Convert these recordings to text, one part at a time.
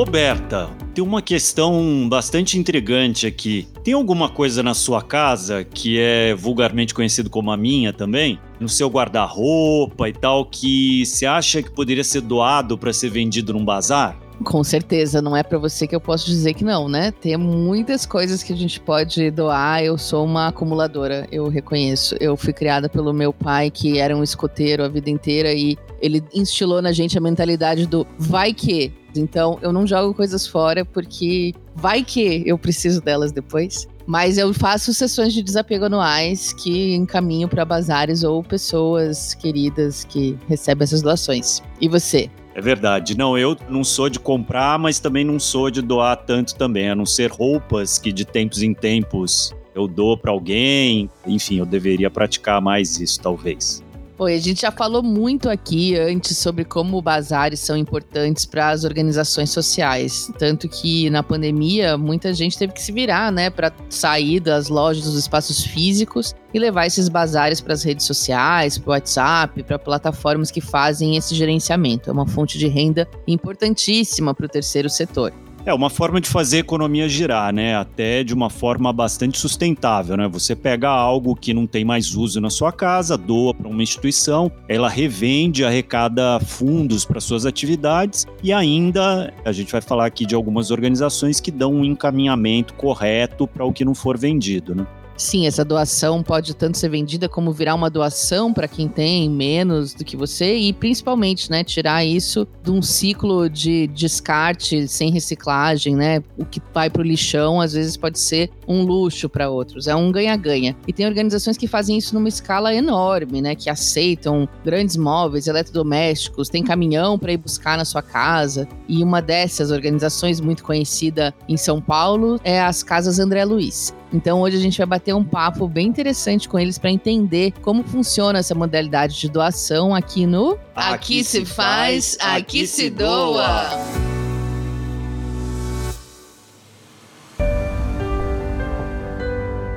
Roberta, tem uma questão bastante intrigante aqui. Tem alguma coisa na sua casa que é vulgarmente conhecido como a minha também? No seu guarda-roupa e tal, que você acha que poderia ser doado para ser vendido num bazar? Com certeza, não é para você que eu posso dizer que não, né? Tem muitas coisas que a gente pode doar. Eu sou uma acumuladora, eu reconheço. Eu fui criada pelo meu pai, que era um escoteiro a vida inteira, e ele instilou na gente a mentalidade do vai que. Então, eu não jogo coisas fora porque vai que eu preciso delas depois. Mas eu faço sessões de desapego anuais que encaminho para bazares ou pessoas queridas que recebem essas doações. E você? É verdade. Não, eu não sou de comprar, mas também não sou de doar tanto também, a não ser roupas que de tempos em tempos eu dou para alguém. Enfim, eu deveria praticar mais isso, talvez. Oi, a gente já falou muito aqui antes sobre como bazares são importantes para as organizações sociais. Tanto que na pandemia muita gente teve que se virar, né, para sair das lojas, dos espaços físicos e levar esses bazares para as redes sociais, para o WhatsApp, para plataformas que fazem esse gerenciamento. É uma fonte de renda importantíssima para o terceiro setor. É uma forma de fazer a economia girar, né? Até de uma forma bastante sustentável, né? Você pega algo que não tem mais uso na sua casa, doa para uma instituição, ela revende, arrecada fundos para suas atividades e ainda a gente vai falar aqui de algumas organizações que dão um encaminhamento correto para o que não for vendido, né? Sim, essa doação pode tanto ser vendida como virar uma doação para quem tem menos do que você e principalmente, né, tirar isso de um ciclo de descarte sem reciclagem, né? O que vai para o lixão às vezes pode ser um luxo para outros, é um ganha-ganha. E tem organizações que fazem isso numa escala enorme, né, que aceitam grandes móveis, eletrodomésticos, tem caminhão para ir buscar na sua casa. E uma dessas organizações muito conhecida em São Paulo é as Casas André Luiz. Então hoje a gente vai bater um papo bem interessante com eles para entender como funciona essa modalidade de doação aqui no Aqui, aqui se faz, aqui se doa.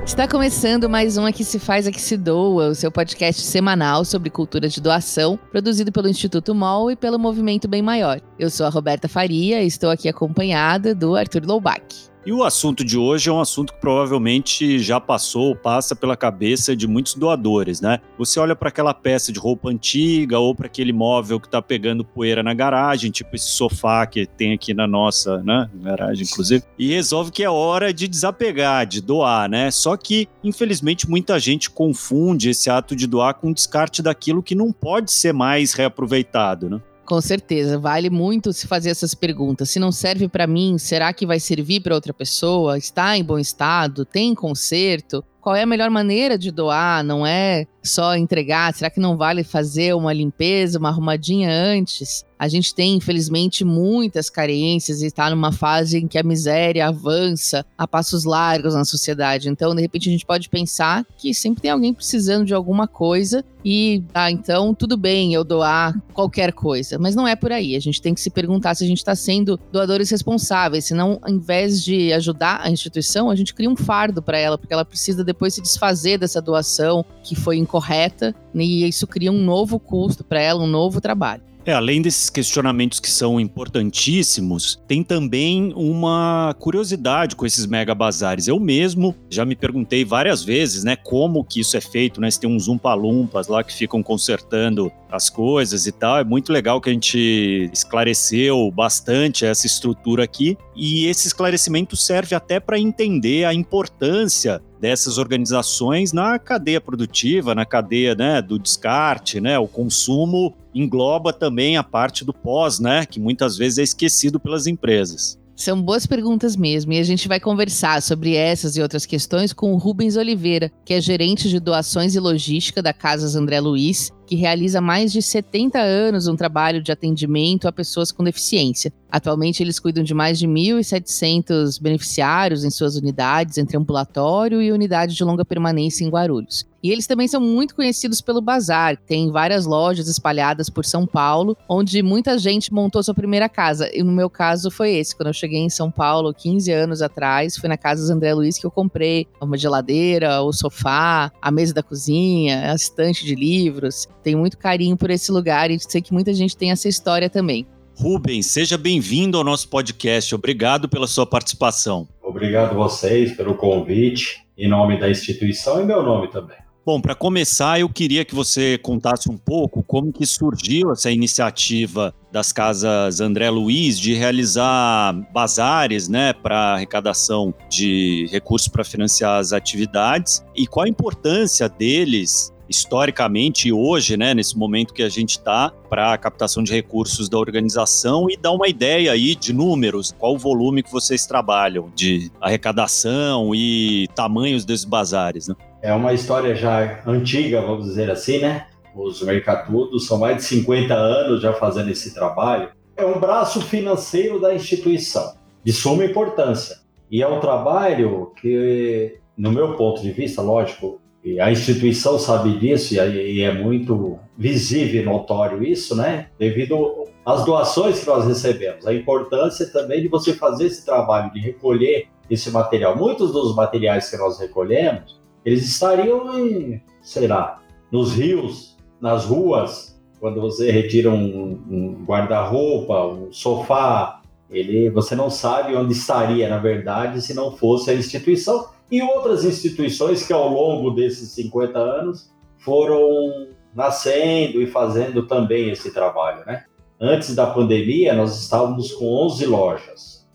Está começando mais um Aqui Se Faz, Aqui Se Doa, o seu podcast semanal sobre cultura de doação, produzido pelo Instituto MOL e pelo Movimento Bem Maior. Eu sou a Roberta Faria e estou aqui acompanhada do Arthur Loubach. E o assunto de hoje é um assunto que provavelmente já passou ou passa pela cabeça de muitos doadores, né? Você olha para aquela peça de roupa antiga ou para aquele móvel que está pegando poeira na garagem, tipo esse sofá que tem aqui na nossa né, garagem, inclusive, e resolve que é hora de desapegar, de doar, né? Só que, infelizmente, muita gente confunde esse ato de doar com o descarte daquilo que não pode ser mais reaproveitado, né? Com certeza, vale muito se fazer essas perguntas. Se não serve para mim, será que vai servir para outra pessoa? Está em bom estado? Tem conserto? Qual é a melhor maneira de doar? Não é só entregar? Será que não vale fazer uma limpeza, uma arrumadinha antes? A gente tem, infelizmente, muitas carências e está numa fase em que a miséria avança a passos largos na sociedade. Então, de repente, a gente pode pensar que sempre tem alguém precisando de alguma coisa e, ah, então, tudo bem eu doar qualquer coisa. Mas não é por aí. A gente tem que se perguntar se a gente está sendo doadores responsáveis. Senão, ao invés de ajudar a instituição, a gente cria um fardo para ela, porque ela precisa depois se desfazer dessa doação que foi incorreta e isso cria um novo custo para ela, um novo trabalho. É, além desses questionamentos que são importantíssimos, tem também uma curiosidade com esses mega bazares. Eu mesmo já me perguntei várias vezes, né, como que isso é feito, né? Se tem uns umpalumpas lá que ficam consertando as coisas e tal. É muito legal que a gente esclareceu bastante essa estrutura aqui e esse esclarecimento serve até para entender a importância dessas organizações na cadeia produtiva, na cadeia né, do descarte, né, o consumo engloba também a parte do pós, né, que muitas vezes é esquecido pelas empresas. São boas perguntas mesmo, e a gente vai conversar sobre essas e outras questões com o Rubens Oliveira, que é gerente de doações e logística da Casas André Luiz, que realiza mais de 70 anos um trabalho de atendimento a pessoas com deficiência. Atualmente, eles cuidam de mais de 1.700 beneficiários em suas unidades, entre ambulatório e unidade de longa permanência em Guarulhos. E eles também são muito conhecidos pelo bazar. Tem várias lojas espalhadas por São Paulo, onde muita gente montou sua primeira casa. E no meu caso foi esse. Quando eu cheguei em São Paulo, 15 anos atrás, foi na casa do André Luiz que eu comprei uma geladeira, o sofá, a mesa da cozinha, a estante de livros. Tenho muito carinho por esse lugar e sei que muita gente tem essa história também. Rubens, seja bem-vindo ao nosso podcast. Obrigado pela sua participação. Obrigado a vocês pelo convite, em nome da instituição e meu nome também. Bom, para começar, eu queria que você contasse um pouco como que surgiu essa iniciativa das casas André Luiz de realizar bazares, né, para arrecadação de recursos para financiar as atividades e qual a importância deles historicamente e hoje, né, nesse momento que a gente está, para a captação de recursos da organização e dar uma ideia aí de números, qual o volume que vocês trabalham de arrecadação e tamanhos desses bazares, né? É uma história já antiga, vamos dizer assim, né? Os Mercatudos são mais de 50 anos já fazendo esse trabalho. É um braço financeiro da instituição, de suma importância. E é um trabalho que, no meu ponto de vista, lógico, a instituição sabe disso e é muito visível e notório isso, né? Devido às doações que nós recebemos, a importância também de você fazer esse trabalho de recolher esse material. Muitos dos materiais que nós recolhemos, eles estariam em, sei lá, nos rios, nas ruas, quando você retira um, um guarda-roupa, um sofá, ele, você não sabe onde estaria, na verdade, se não fosse a instituição e outras instituições que ao longo desses 50 anos foram nascendo e fazendo também esse trabalho, né? Antes da pandemia, nós estávamos com 11 lojas.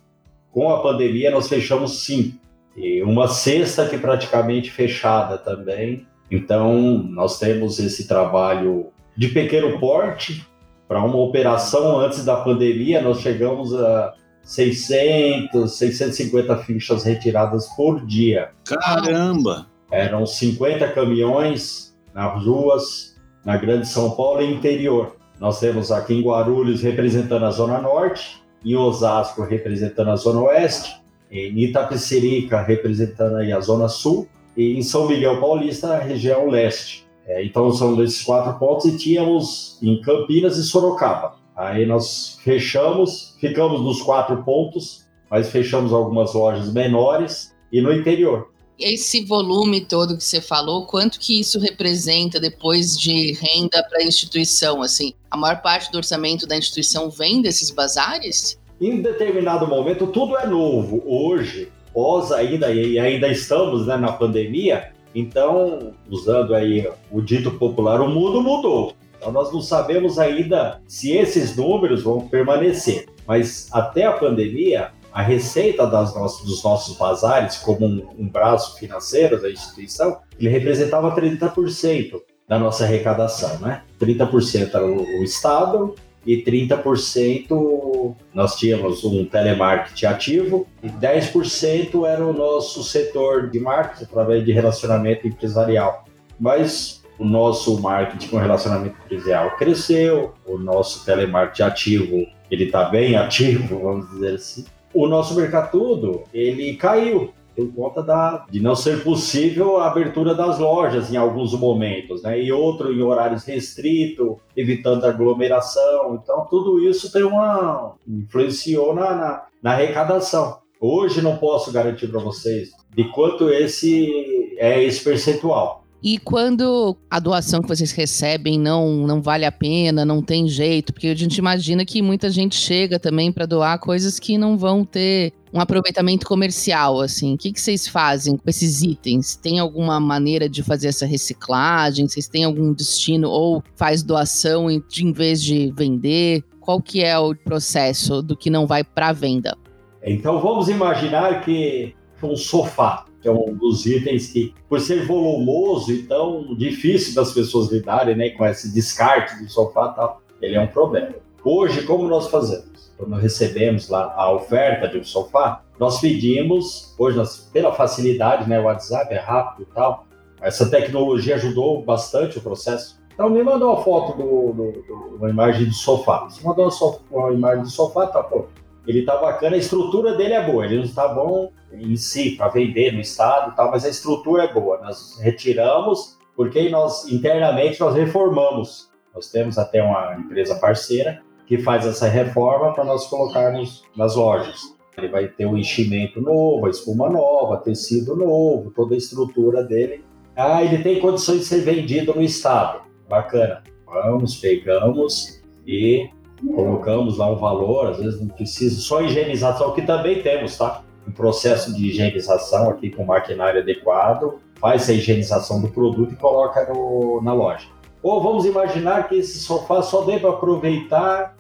Com a pandemia, nós fechamos cinco. E uma sexta que praticamente fechada também. Então, nós temos esse trabalho de pequeno porte. Para uma operação antes da pandemia, nós chegamos a 600, 650 fichas retiradas por dia. Caramba! Eram 50 caminhões nas ruas, na Grande São Paulo e interior. Nós temos aqui em Guarulhos representando a Zona Norte, em Osasco representando a Zona Oeste, em Itapecerica representando aí a Zona Sul e em São Miguel Paulista a região leste. É, então são esses quatro pontos e tínhamos em Campinas e Sorocaba. Aí nós fechamos, ficamos nos quatro pontos, mas fechamos algumas lojas menores e no interior. Esse volume todo que você falou, quanto que isso representa depois de renda para a instituição? Assim, a maior parte do orçamento da instituição vem desses bazares? Em determinado momento, tudo é novo. Hoje, pós ainda, e ainda estamos né, na pandemia, então, usando aí o dito popular, o mundo mudou. Então nós não sabemos ainda se esses números vão permanecer. Mas até a pandemia, a receita das nossas, dos nossos bazares, como um, um braço financeiro da instituição, ele representava 30% da nossa arrecadação, né? 30% era o, o Estado e 30% nós tínhamos um telemarketing ativo e 10% era o nosso setor de marketing através de relacionamento empresarial. Mas o nosso marketing com relacionamento empresarial cresceu, o nosso telemarketing ativo, ele está bem ativo, vamos dizer assim. O nosso mercado ele caiu por conta da, de não ser possível a abertura das lojas em alguns momentos, né? E outro em horários restritos, evitando aglomeração. Então, tudo isso tem uma influenciou na, na, na arrecadação. Hoje não posso garantir para vocês de quanto esse é esse percentual. E quando a doação que vocês recebem não, não vale a pena, não tem jeito, porque a gente imagina que muita gente chega também para doar coisas que não vão ter um aproveitamento comercial, assim. O que, que vocês fazem com esses itens? Tem alguma maneira de fazer essa reciclagem? Vocês têm algum destino ou faz doação em, em vez de vender? Qual que é o processo do que não vai para venda? Então vamos imaginar que um sofá é um dos itens que, por ser volumoso e tão difícil das pessoas lidarem né, com esse descarte do sofá tal, ele é um problema. Hoje, como nós fazemos? Quando recebemos lá a oferta de um sofá, nós pedimos, hoje nós, pela facilidade, né, o WhatsApp é rápido e tal, essa tecnologia ajudou bastante o processo. Então me mandou uma foto do, do, do uma imagem do sofá. Você mandou uma, uma imagem do sofá, tá pô, ele tá bacana, a estrutura dele é boa, ele não está bom em si para vender no estado, tal, mas a estrutura é boa. Nós retiramos porque nós internamente nós reformamos. Nós temos até uma empresa parceira que faz essa reforma para nós colocarmos nas lojas. Ele vai ter um enchimento novo, a espuma nova, tecido novo, toda a estrutura dele. Ah, ele tem condições de ser vendido no estado. Bacana. Vamos, pegamos e colocamos lá um valor, às vezes não precisa, só higienização, que também temos, tá? Um processo de higienização aqui com maquinário adequado, faz a higienização do produto e coloca no, na loja. Ou vamos imaginar que esse sofá só dê para aproveitar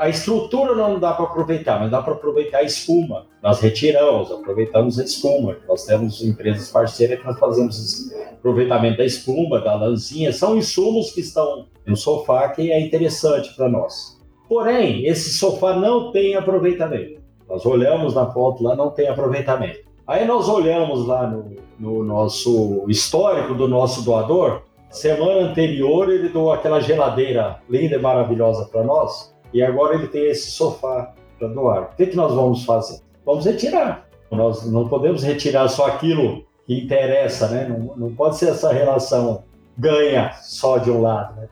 a estrutura não dá para aproveitar, mas dá para aproveitar a espuma. Nós retiramos, aproveitamos a espuma. Nós temos empresas parceiras que nós fazemos aproveitamento da espuma, da lãzinha. São insumos que estão no sofá que é interessante para nós. Porém, esse sofá não tem aproveitamento. Nós olhamos na foto lá, não tem aproveitamento. Aí nós olhamos lá no, no nosso histórico do nosso doador. Semana anterior ele doou aquela geladeira linda e maravilhosa para nós e agora ele tem esse sofá para doar. O que, que nós vamos fazer? Vamos retirar. Nós não podemos retirar só aquilo que interessa, né? Não, não pode ser essa relação ganha só de um lado, né?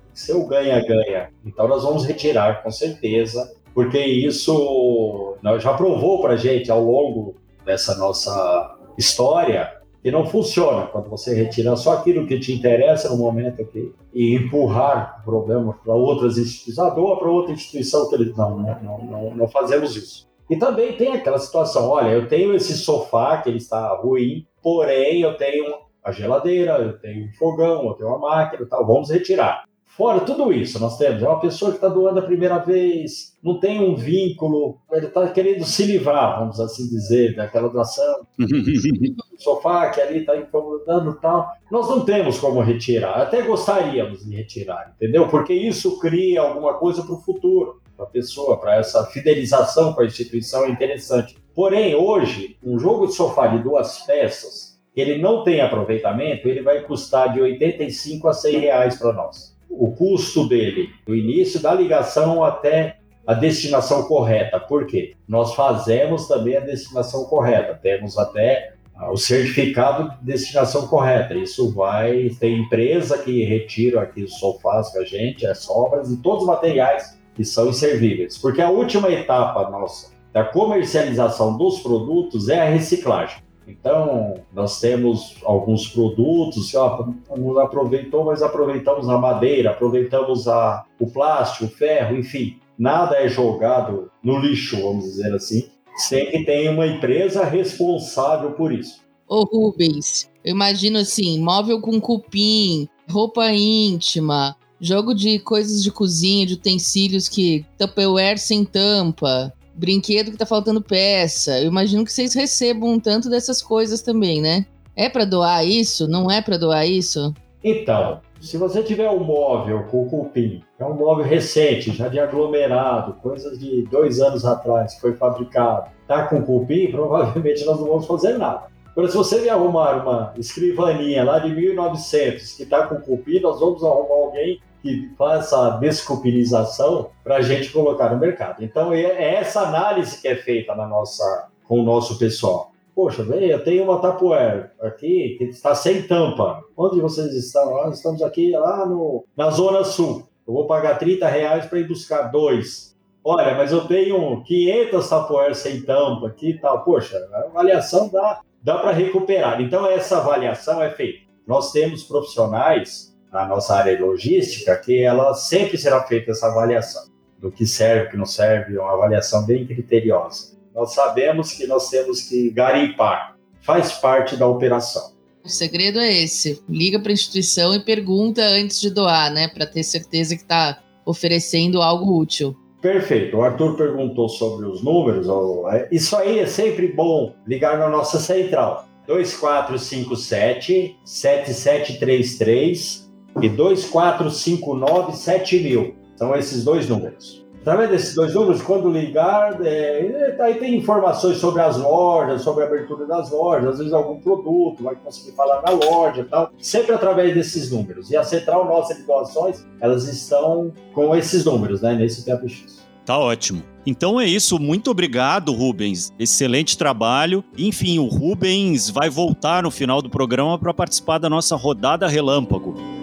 Ganha-ganha. Então nós vamos retirar, com certeza, porque isso já provou para gente ao longo dessa nossa história que não funciona quando você retira só aquilo que te interessa no momento aqui e empurrar o problema para outras instituições, doa para outra instituição que não, não, não, não fazemos isso. E também tem aquela situação, olha, eu tenho esse sofá que ele está ruim, porém eu tenho a geladeira, eu tenho um fogão, eu tenho uma máquina, tal, vamos retirar. Fora tudo isso, nós temos é uma pessoa que está doando a primeira vez, não tem um vínculo, ele está querendo se livrar, vamos assim dizer, daquela doação. sofá que ali está incomodando e tal. Nós não temos como retirar, até gostaríamos de retirar, entendeu? Porque isso cria alguma coisa para o futuro, para a pessoa, para essa fidelização com a instituição é interessante. Porém, hoje, um jogo de sofá de duas peças, ele não tem aproveitamento, ele vai custar de 85 a 100 reais para nós o custo dele, do início da ligação até a destinação correta. Por quê? Nós fazemos também a destinação correta, temos até ah, o certificado de destinação correta. Isso vai tem empresa que retira aqui os sofás com a gente, as sobras e todos os materiais que são inservíveis. Porque a última etapa nossa da comercialização dos produtos é a reciclagem. Então, nós temos alguns produtos, ó, não aproveitou, mas aproveitamos a madeira, aproveitamos a, o plástico, o ferro, enfim. Nada é jogado no lixo, vamos dizer assim, sem que tenha uma empresa responsável por isso. Ô Rubens, eu imagino assim, móvel com cupim, roupa íntima, jogo de coisas de cozinha, de utensílios que Tupperware sem tampa, brinquedo que tá faltando peça. Eu imagino que vocês recebam um tanto dessas coisas também, né? É para doar isso? Não é para doar isso? Então, se você tiver um móvel com cupim, é um móvel recente, já de aglomerado, coisas de dois anos atrás foi fabricado, tá com cupim, provavelmente nós não vamos fazer nada. Agora, se você me arrumar uma escrivaninha lá de 1900 que está com cupim, nós vamos arrumar alguém que faz essa desculpinização para a gente colocar no mercado. Então é, é essa análise que é feita na nossa, com o nosso pessoal. Poxa, bem, eu tenho uma Tupperware aqui que está sem tampa. Onde vocês estão? Nós estamos aqui lá no, na Zona Sul. Eu vou pagar 30 reais para ir buscar dois. Olha, mas eu tenho 500 Tupperware sem tampa aqui e tal. Poxa, a avaliação dá, dá para recuperar. Então, essa avaliação é feita. Nós temos profissionais na nossa área logística, que ela sempre será feita essa avaliação do que serve, o que não serve, uma avaliação bem criteriosa. Nós sabemos que nós temos que garimpar, faz parte da operação. O segredo é esse: liga para a instituição e pergunta antes de doar, né, para ter certeza que está oferecendo algo útil. Perfeito. O Arthur perguntou sobre os números. É, isso aí é sempre bom ligar na nossa central. 2457 7733 e 24597000. São esses dois números. Através desses dois números, quando ligar, é, aí tem informações sobre as lojas, sobre a abertura das lojas, às vezes algum produto, vai conseguir falar na loja e tal, sempre através desses números. E a central nossa de doações, elas estão com esses números, né, nesse tempo X. Tá ótimo. Então é isso, muito obrigado, Rubens. Excelente trabalho. Enfim, o Rubens vai voltar no final do programa para participar da nossa rodada relâmpago.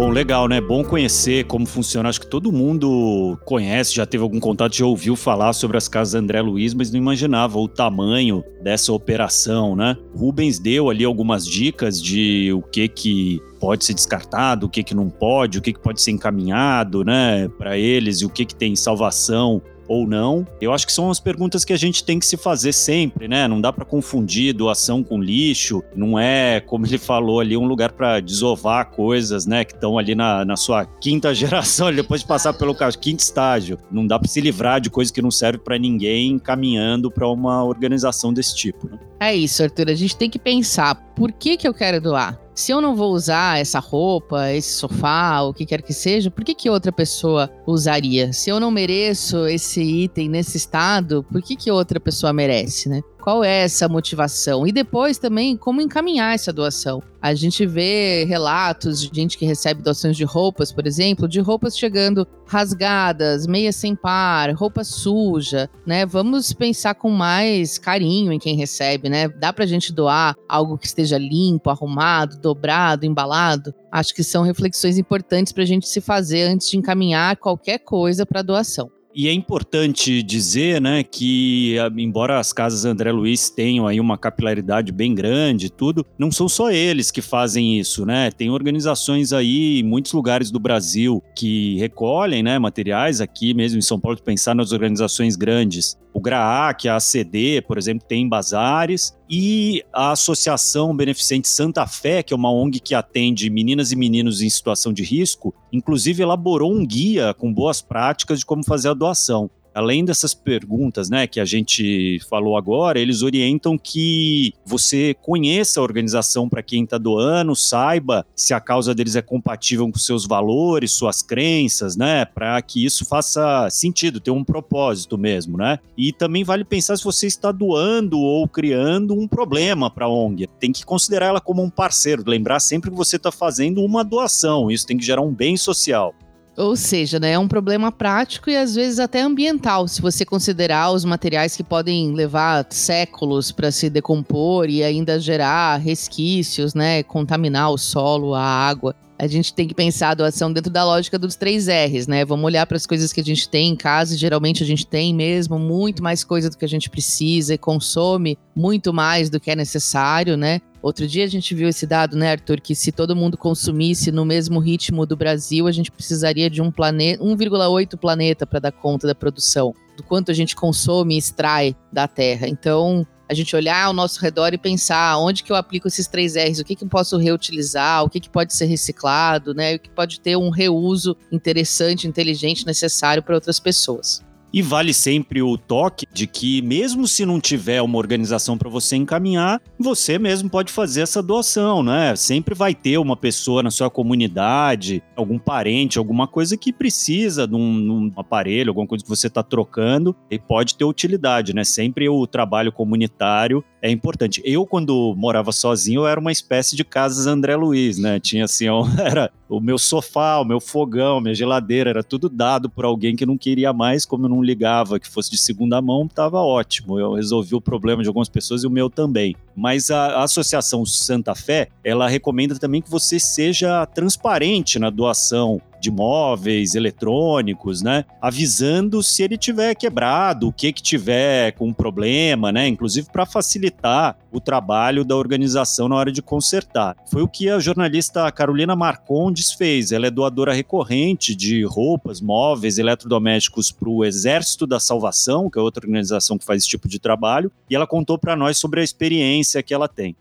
Bom, legal, né? Bom conhecer como funciona. Acho que todo mundo conhece, já teve algum contato, já ouviu falar sobre as casas André Luiz, mas não imaginava o tamanho dessa operação, né? Rubens deu ali algumas dicas de o que que pode ser descartado, o que que não pode, o que que pode ser encaminhado, né, para eles e o que que tem salvação ou não? Eu acho que são as perguntas que a gente tem que se fazer sempre, né? Não dá para confundir doação com lixo, não é, como ele falou ali, um lugar para desovar coisas, né, que estão ali na, na sua quinta geração, depois de passar pelo quinto estágio. Não dá para se livrar de coisas que não servem para ninguém caminhando para uma organização desse tipo, né? É isso, Arthur. A gente tem que pensar por que, que eu quero doar? Se eu não vou usar essa roupa, esse sofá, o que quer que seja, por que, que outra pessoa usaria? Se eu não mereço esse item nesse estado, por que, que outra pessoa merece, né? Qual é essa motivação? E depois também como encaminhar essa doação. A gente vê relatos de gente que recebe doações de roupas, por exemplo, de roupas chegando rasgadas, meia sem par, roupa suja, né? Vamos pensar com mais carinho em quem recebe, né? Dá pra gente doar algo que esteja limpo, arrumado, dobrado, embalado? Acho que são reflexões importantes para a gente se fazer antes de encaminhar qualquer coisa para doação. E é importante dizer, né, que embora as casas André Luiz tenham aí uma capilaridade bem grande e tudo, não são só eles que fazem isso, né? Tem organizações aí em muitos lugares do Brasil que recolhem, né, materiais aqui mesmo em São Paulo, pensar nas organizações grandes. O GRAAC, a ACD, por exemplo, tem bazares e a Associação Beneficente Santa Fé, que é uma ONG que atende meninas e meninos em situação de risco, inclusive elaborou um guia com boas práticas de como fazer a doação além dessas perguntas, né, que a gente falou agora, eles orientam que você conheça a organização para quem está doando, saiba se a causa deles é compatível com seus valores, suas crenças, né, para que isso faça sentido, ter um propósito mesmo, né? E também vale pensar se você está doando ou criando um problema para a ONG. Tem que considerar ela como um parceiro, lembrar sempre que você está fazendo uma doação, isso tem que gerar um bem social. Ou seja, né, é um problema prático e às vezes até ambiental, se você considerar os materiais que podem levar séculos para se decompor e ainda gerar resquícios, né, contaminar o solo, a água. A gente tem que pensar a doação dentro da lógica dos três R's, né? Vamos olhar para as coisas que a gente tem em casa, geralmente a gente tem mesmo muito mais coisa do que a gente precisa e consome muito mais do que é necessário, né? Outro dia a gente viu esse dado, né, Arthur, que se todo mundo consumisse no mesmo ritmo do Brasil, a gente precisaria de um planeta, 1,8 planeta para dar conta da produção, do quanto a gente consome e extrai da Terra. Então, a gente olhar ao nosso redor e pensar onde que eu aplico esses três R's, o que que eu posso reutilizar, o que que pode ser reciclado, né, o que pode ter um reuso interessante, inteligente, necessário para outras pessoas. E vale sempre o toque de que, mesmo se não tiver uma organização para você encaminhar, você mesmo pode fazer essa doação, né? Sempre vai ter uma pessoa na sua comunidade, algum parente, alguma coisa que precisa de um, um aparelho, alguma coisa que você está trocando e pode ter utilidade, né? Sempre o trabalho comunitário é importante. Eu, quando morava sozinho, eu era uma espécie de casas André Luiz, né? Tinha assim, era o meu sofá, o meu fogão, minha geladeira, era tudo dado por alguém que não queria mais, como eu não ligava que fosse de segunda mão, estava ótimo. Eu resolvi o problema de algumas pessoas e o meu também. Mas a, Associação Santa Fé, ela recomenda também que você seja transparente na doação de móveis, eletrônicos, né? Avisando se ele tiver quebrado, o que que tiver com problema, né? Inclusive para facilitar o trabalho da organização na hora de consertar. Foi o que a jornalista Carolina Marcondes fez. Ela é doadora recorrente de roupas, móveis, eletrodomésticos para o Exército da Salvação, que é outra organização que faz esse tipo de trabalho, e ela contou para nós sobre a experiência que ela tem.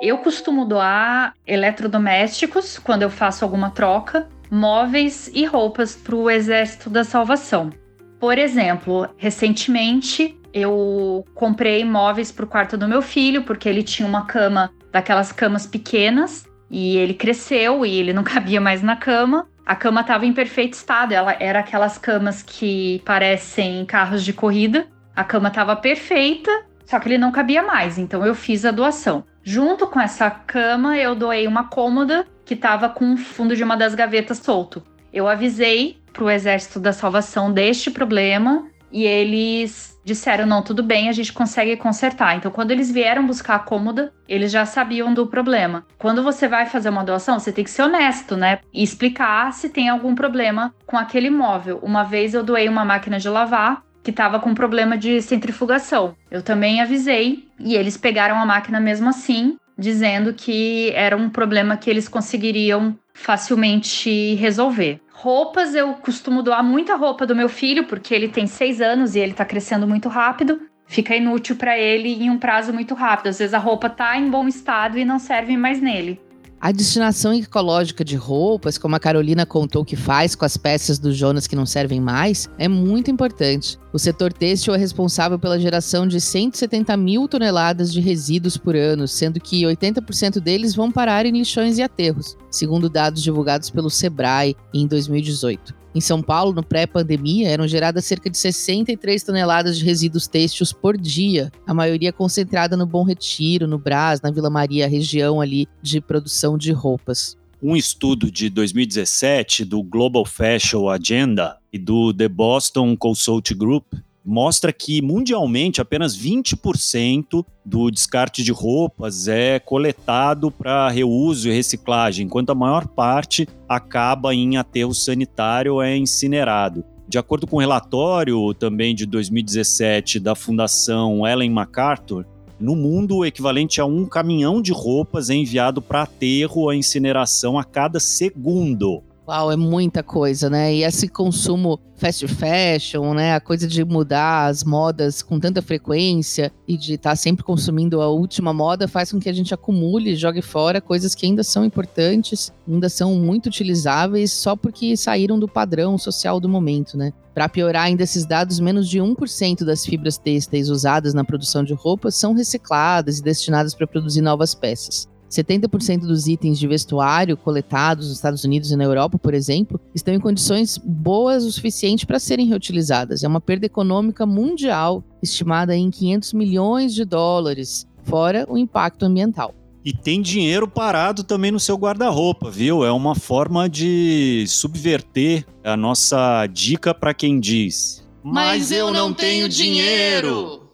Eu costumo doar eletrodomésticos quando eu faço alguma troca móveis e roupas para o Exército da Salvação. Por exemplo, recentemente eu comprei móveis para o quarto do meu filho, porque ele tinha uma cama daquelas camas pequenas e ele cresceu e ele não cabia mais na cama. A cama estava em perfeito estado, ela era aquelas camas que parecem carros de corrida. A cama estava perfeita, só que ele não cabia mais, então eu fiz a doação. Junto com essa cama, eu doei uma cômoda que estava com o fundo de uma das gavetas solto. Eu avisei para o Exército da Salvação deste problema e eles disseram: não, tudo bem, a gente consegue consertar. Então, quando eles vieram buscar a cômoda, eles já sabiam do problema. Quando você vai fazer uma doação, você tem que ser honesto, né? E explicar se tem algum problema com aquele móvel. Uma vez eu doei uma máquina de lavar que estava com problema de centrifugação. Eu também avisei e eles pegaram a máquina mesmo assim, dizendo que era um problema que eles conseguiriam facilmente resolver. Roupas, eu costumo doar muita roupa do meu filho, porque ele tem seis anos e ele tá crescendo muito rápido. Fica inútil para ele em um prazo muito rápido. Às vezes a roupa tá em bom estado e não serve mais nele. A destinação ecológica de roupas, como a Carolina contou que faz com as peças do Jonas que não servem mais, é muito importante. O setor têxtil é responsável pela geração de 170 mil toneladas de resíduos por ano, sendo que 80% deles vão parar em lixões e aterros, segundo dados divulgados pelo Sebrae em 2018. Em São Paulo, no pré-pandemia, eram geradas cerca de 63 toneladas de resíduos têxteis por dia, a maioria concentrada no Bom Retiro, no Brás, na Vila Maria, região ali de produção de roupas. Um estudo de 2017 do Global Fashion Agenda e do The Boston Consult Group mostra que mundialmente apenas 20% do descarte de roupas é coletado para reuso e reciclagem, enquanto a maior parte acaba em aterro sanitário ou é incinerado. De acordo com o um relatório também de 2017 da Fundação Ellen MacArthur, no mundo, o equivalente a um caminhão de roupas é enviado para aterro ou incineração a cada segundo. Uau, é muita coisa, né? E esse consumo fast fashion, né? A coisa de mudar as modas com tanta frequência e de estar tá sempre consumindo a última moda faz com que a gente acumule e jogue fora coisas que ainda são importantes, ainda são muito utilizáveis só porque saíram do padrão social do momento, né? Para piorar ainda esses dados, menos de 1% das fibras têxteis usadas na produção de roupas são recicladas e destinadas para produzir novas peças. 70% dos itens de vestuário coletados nos Estados Unidos e na Europa, por exemplo, estão em condições boas o suficiente para serem reutilizadas. É uma perda econômica mundial estimada em 500 milhões de dólares, fora o impacto ambiental. E tem dinheiro parado também no seu guarda-roupa, viu? É uma forma de subverter a nossa dica para quem diz: Mas eu não tenho dinheiro.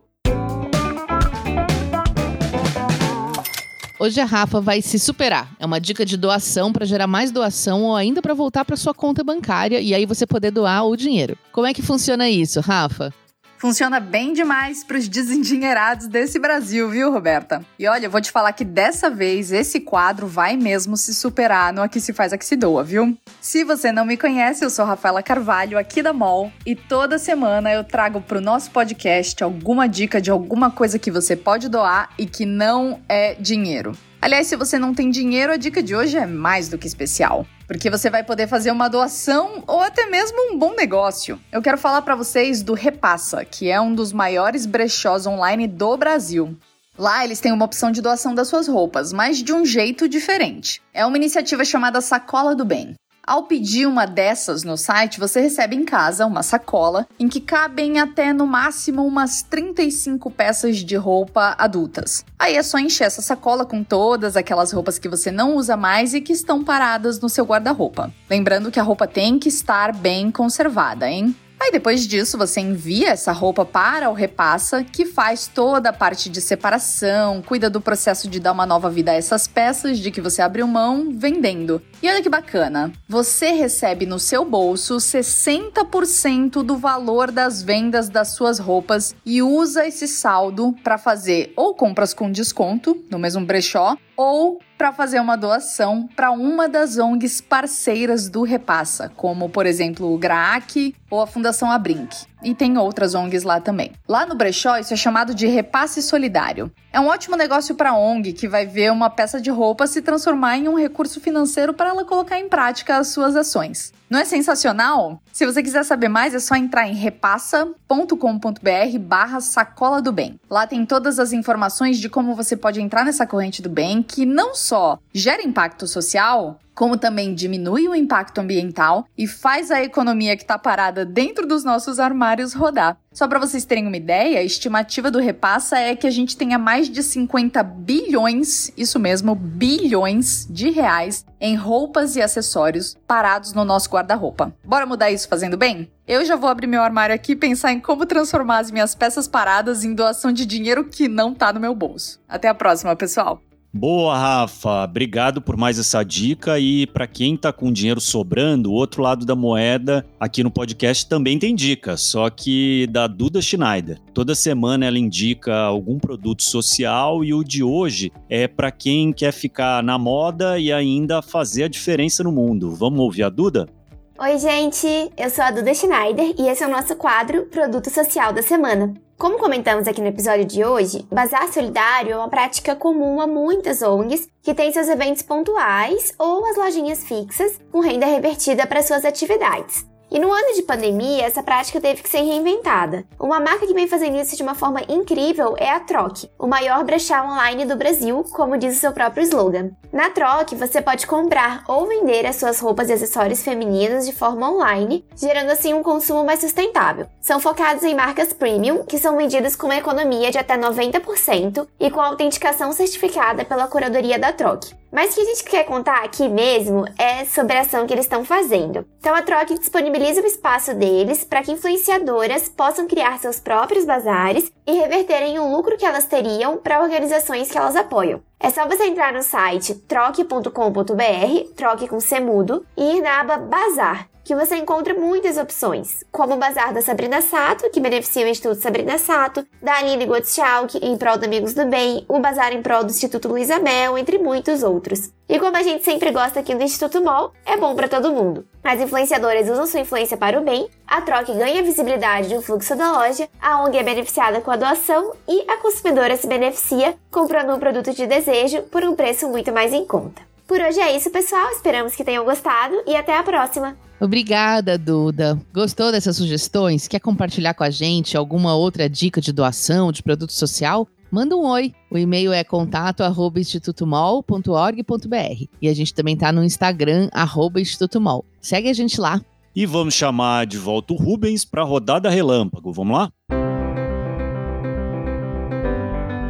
Hoje a Rafa vai se superar. É uma dica de doação para gerar mais doação ou ainda para voltar para sua conta bancária e aí você poder doar o dinheiro. Como é que funciona isso, Rafa? Funciona bem demais para os desendinheirados desse Brasil, viu, Roberta? E olha, eu vou te falar que dessa vez esse quadro vai mesmo se superar no Aqui Se Faz Aqui Se Doa, viu? Se você não me conhece, eu sou Rafaela Carvalho, aqui da MOL, e toda semana eu trago para o nosso podcast alguma dica de alguma coisa que você pode doar e que não é dinheiro. Aliás, se você não tem dinheiro, a dica de hoje é mais do que especial, porque você vai poder fazer uma doação ou até mesmo um bom negócio. Eu quero falar para vocês do Repassa, que é um dos maiores brechós online do Brasil. Lá eles têm uma opção de doação das suas roupas, mas de um jeito diferente. É uma iniciativa chamada Sacola do Bem. Ao pedir uma dessas no site, você recebe em casa uma sacola em que cabem até no máximo umas 35 peças de roupa adultas. Aí é só encher essa sacola com todas aquelas roupas que você não usa mais e que estão paradas no seu guarda-roupa. Lembrando que a roupa tem que estar bem conservada, hein? Aí depois disso você envia essa roupa para o Repassa, que faz toda a parte de separação, cuida do processo de dar uma nova vida a essas peças de que você abriu mão vendendo. E olha que bacana, você recebe no seu bolso 60% do valor das vendas das suas roupas e usa esse saldo para fazer ou compras com desconto no mesmo brechó ou para fazer uma doação para uma das ONGs parceiras do Repassa, como por exemplo o GRAAC ou a Fundação Abrinq. E tem outras ONGs lá também. Lá no brechó, isso é chamado de repasse solidário. É um ótimo negócio para ONG que vai ver uma peça de roupa se transformar em um recurso financeiro para ela colocar em prática as suas ações. Não é sensacional? Se você quiser saber mais, é só entrar em repassa.com.br barra sacola do bem. Lá tem todas as informações de como você pode entrar nessa corrente do bem, que não só gera impacto social, como também diminui o impacto ambiental e faz a economia que está parada dentro dos nossos armários rodar. Só para vocês terem uma ideia, a estimativa do Repassa é que a gente tenha mais de 50 bilhões, isso mesmo, bilhões de reais em roupas e acessórios parados no nosso guarda-roupa. Bora mudar isso fazendo bem? Eu já vou abrir meu armário aqui e pensar em como transformar as minhas peças paradas em doação de dinheiro que não tá no meu bolso. Até a próxima, pessoal! Boa, Rafa. Obrigado por mais essa dica. E para quem está com dinheiro sobrando, o outro lado da moeda, aqui no podcast também tem dica, só que da Duda Schneider. Toda semana ela indica algum produto social e o de hoje é para quem quer ficar na moda e ainda fazer a diferença no mundo. Vamos ouvir a Duda? Oi, gente! Eu sou a Duda Schneider e esse é o nosso quadro Produto Social da Semana. Como comentamos aqui no episódio de hoje, bazar solidário é uma prática comum a muitas ONGs que têm seus eventos pontuais ou as lojinhas fixas com renda revertida para suas atividades. E no ano de pandemia, essa prática teve que ser reinventada. Uma marca que vem fazendo isso de uma forma incrível é a Troc, o maior brechó online do Brasil, como diz o seu próprio slogan. Na Troc, você pode comprar ou vender as suas roupas e acessórios femininos de forma online, gerando assim um consumo mais sustentável. São focados em marcas premium, que são vendidas com uma economia de até 90% e com autenticação certificada pela curadoria da Troc. Mas o que a gente quer contar aqui mesmo é sobre a ação que eles estão fazendo. Então a Troc disponibiliza o espaço deles para que influenciadoras possam criar seus próprios bazares e reverterem o lucro que elas teriam para organizações que elas apoiam. É só você entrar no site troque.com.br, troque com semudo, e ir na aba Bazar, que você encontra muitas opções, como o Bazar da Sabrina Sato, que beneficia o Instituto Sabrina Sato, da Aline Gottschalk, em prol do Amigos do Bem, o Bazar em prol do Instituto Luísa Mel, entre muitos outros. E como a gente sempre gosta aqui do Instituto MOL, é bom para todo mundo. As influenciadoras usam sua influência para o bem, a troca ganha visibilidade no fluxo da loja, a ONG é beneficiada com a doação e a consumidora se beneficia comprando um produto de desejo por um preço muito mais em conta. Por hoje é isso, pessoal. Esperamos que tenham gostado e até a próxima. Obrigada, Duda. Gostou dessas sugestões? Quer compartilhar com a gente alguma outra dica de doação de produto social? Manda um oi. O e-mail é contato@institutomol.org.br e a gente também tá no Instagram @institutomol. Segue a gente lá. E vamos chamar de volta o Rubens para a rodada relâmpago. Vamos lá?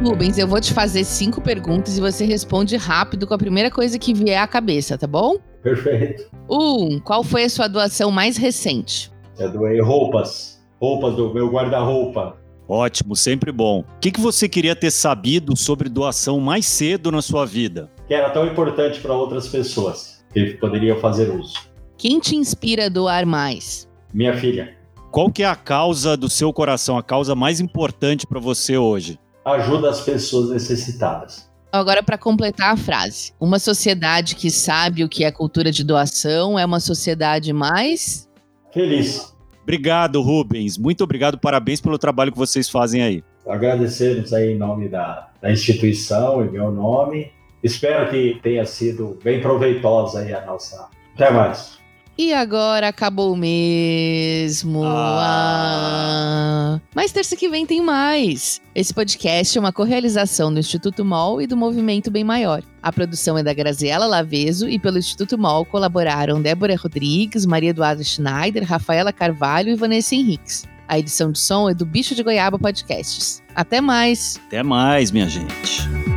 Rubens, eu vou te fazer cinco perguntas e você responde rápido com a primeira coisa que vier à cabeça, tá bom? Perfeito. Um, qual foi a sua doação mais recente? Eu doei roupas. Roupas do meu guarda-roupa. Ótimo, sempre bom. O que, que você queria ter sabido sobre doação mais cedo na sua vida? Que era tão importante para outras pessoas que poderiam fazer uso. Quem te inspira a doar mais? Minha filha. Qual que é a causa do seu coração, a causa mais importante para você hoje? Ajuda as pessoas necessitadas. Agora, para completar a frase: uma sociedade que sabe o que é cultura de doação é uma sociedade mais. Feliz. Obrigado, Rubens. Muito obrigado. Parabéns pelo trabalho que vocês fazem aí. Agradecemos aí em nome da, da instituição, em meu nome. Espero que tenha sido bem proveitosa aí a nossa. Até mais. E agora acabou mesmo. Ah. Ah. Mas terça que vem tem mais. Esse podcast é uma correalização do Instituto MOL e do Movimento Bem Maior. A produção é da Graziela Laveso e pelo Instituto MOL colaboraram Débora Rodrigues, Maria Eduarda Schneider, Rafaela Carvalho e Vanessa Henriques. A edição de som é do Bicho de Goiaba Podcasts. Até mais. Até mais, minha gente.